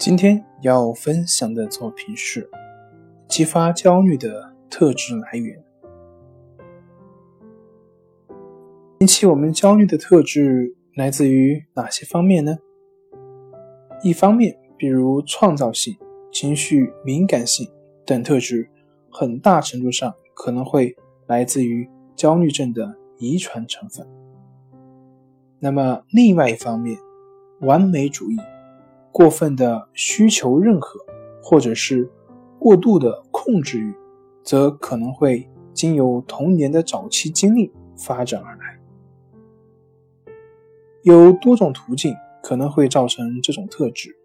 今天要分享的作品是激发焦虑的特质来源。引起我们焦虑的特质来自于哪些方面呢？一方面，比如创造性、情绪敏感性等特质，很大程度上可能会来自于焦虑症的遗传成分。那么，另外一方面，完美主义。过分的需求认可，或者是过度的控制欲，则可能会经由童年的早期经历发展而来。有多种途径可能会造成这种特质。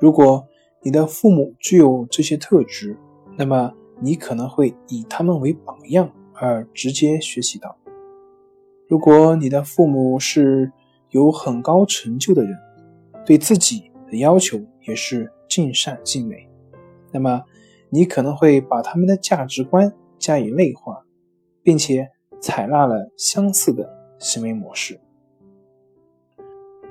如果你的父母具有这些特质，那么你可能会以他们为榜样而直接学习到。如果你的父母是有很高成就的人，对自己的要求也是尽善尽美，那么你可能会把他们的价值观加以内化，并且采纳了相似的行为模式。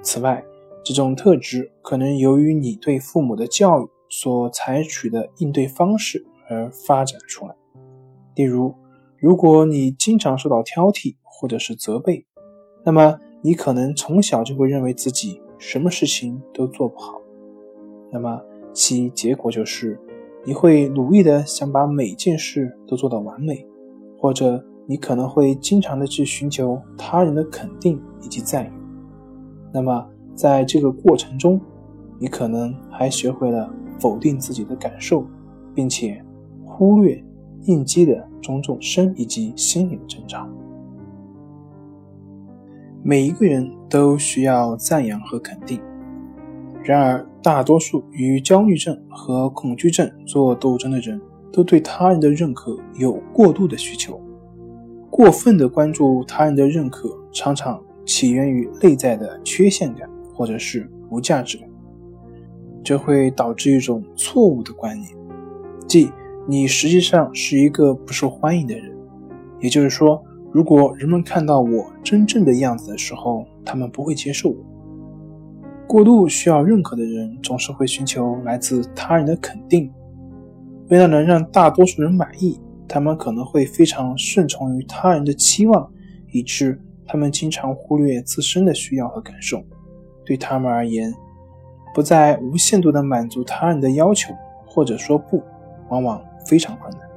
此外，这种特质可能由于你对父母的教育所采取的应对方式而发展出来。例如，如果你经常受到挑剔或者是责备，那么你可能从小就会认为自己。什么事情都做不好，那么其结果就是你会努力的想把每件事都做到完美，或者你可能会经常的去寻求他人的肯定以及赞誉。那么在这个过程中，你可能还学会了否定自己的感受，并且忽略应激的种种生以及心理的征兆。每一个人都需要赞扬和肯定，然而大多数与焦虑症和恐惧症做斗争的人，都对他人的认可有过度的需求。过分的关注他人的认可，常常起源于内在的缺陷感或者是无价值感，这会导致一种错误的观念，即你实际上是一个不受欢迎的人。也就是说。如果人们看到我真正的样子的时候，他们不会接受我。过度需要认可的人总是会寻求来自他人的肯定，为了能让大多数人满意，他们可能会非常顺从于他人的期望，以致他们经常忽略自身的需要和感受。对他们而言，不再无限度地满足他人的要求，或者说不，往往非常困难。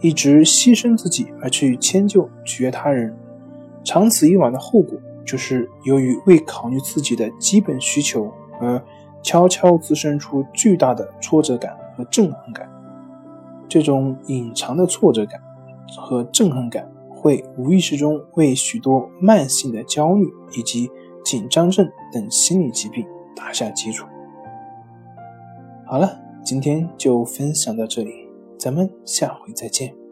一直牺牲自己而去迁就取悦他人，长此以往的后果就是由于未考虑自己的基本需求而悄悄滋生出巨大的挫折感和憎恨感。这种隐藏的挫折感和憎恨感会无意识中为许多慢性的焦虑以及紧张症等心理疾病打下基础。好了，今天就分享到这里。咱们下回再见。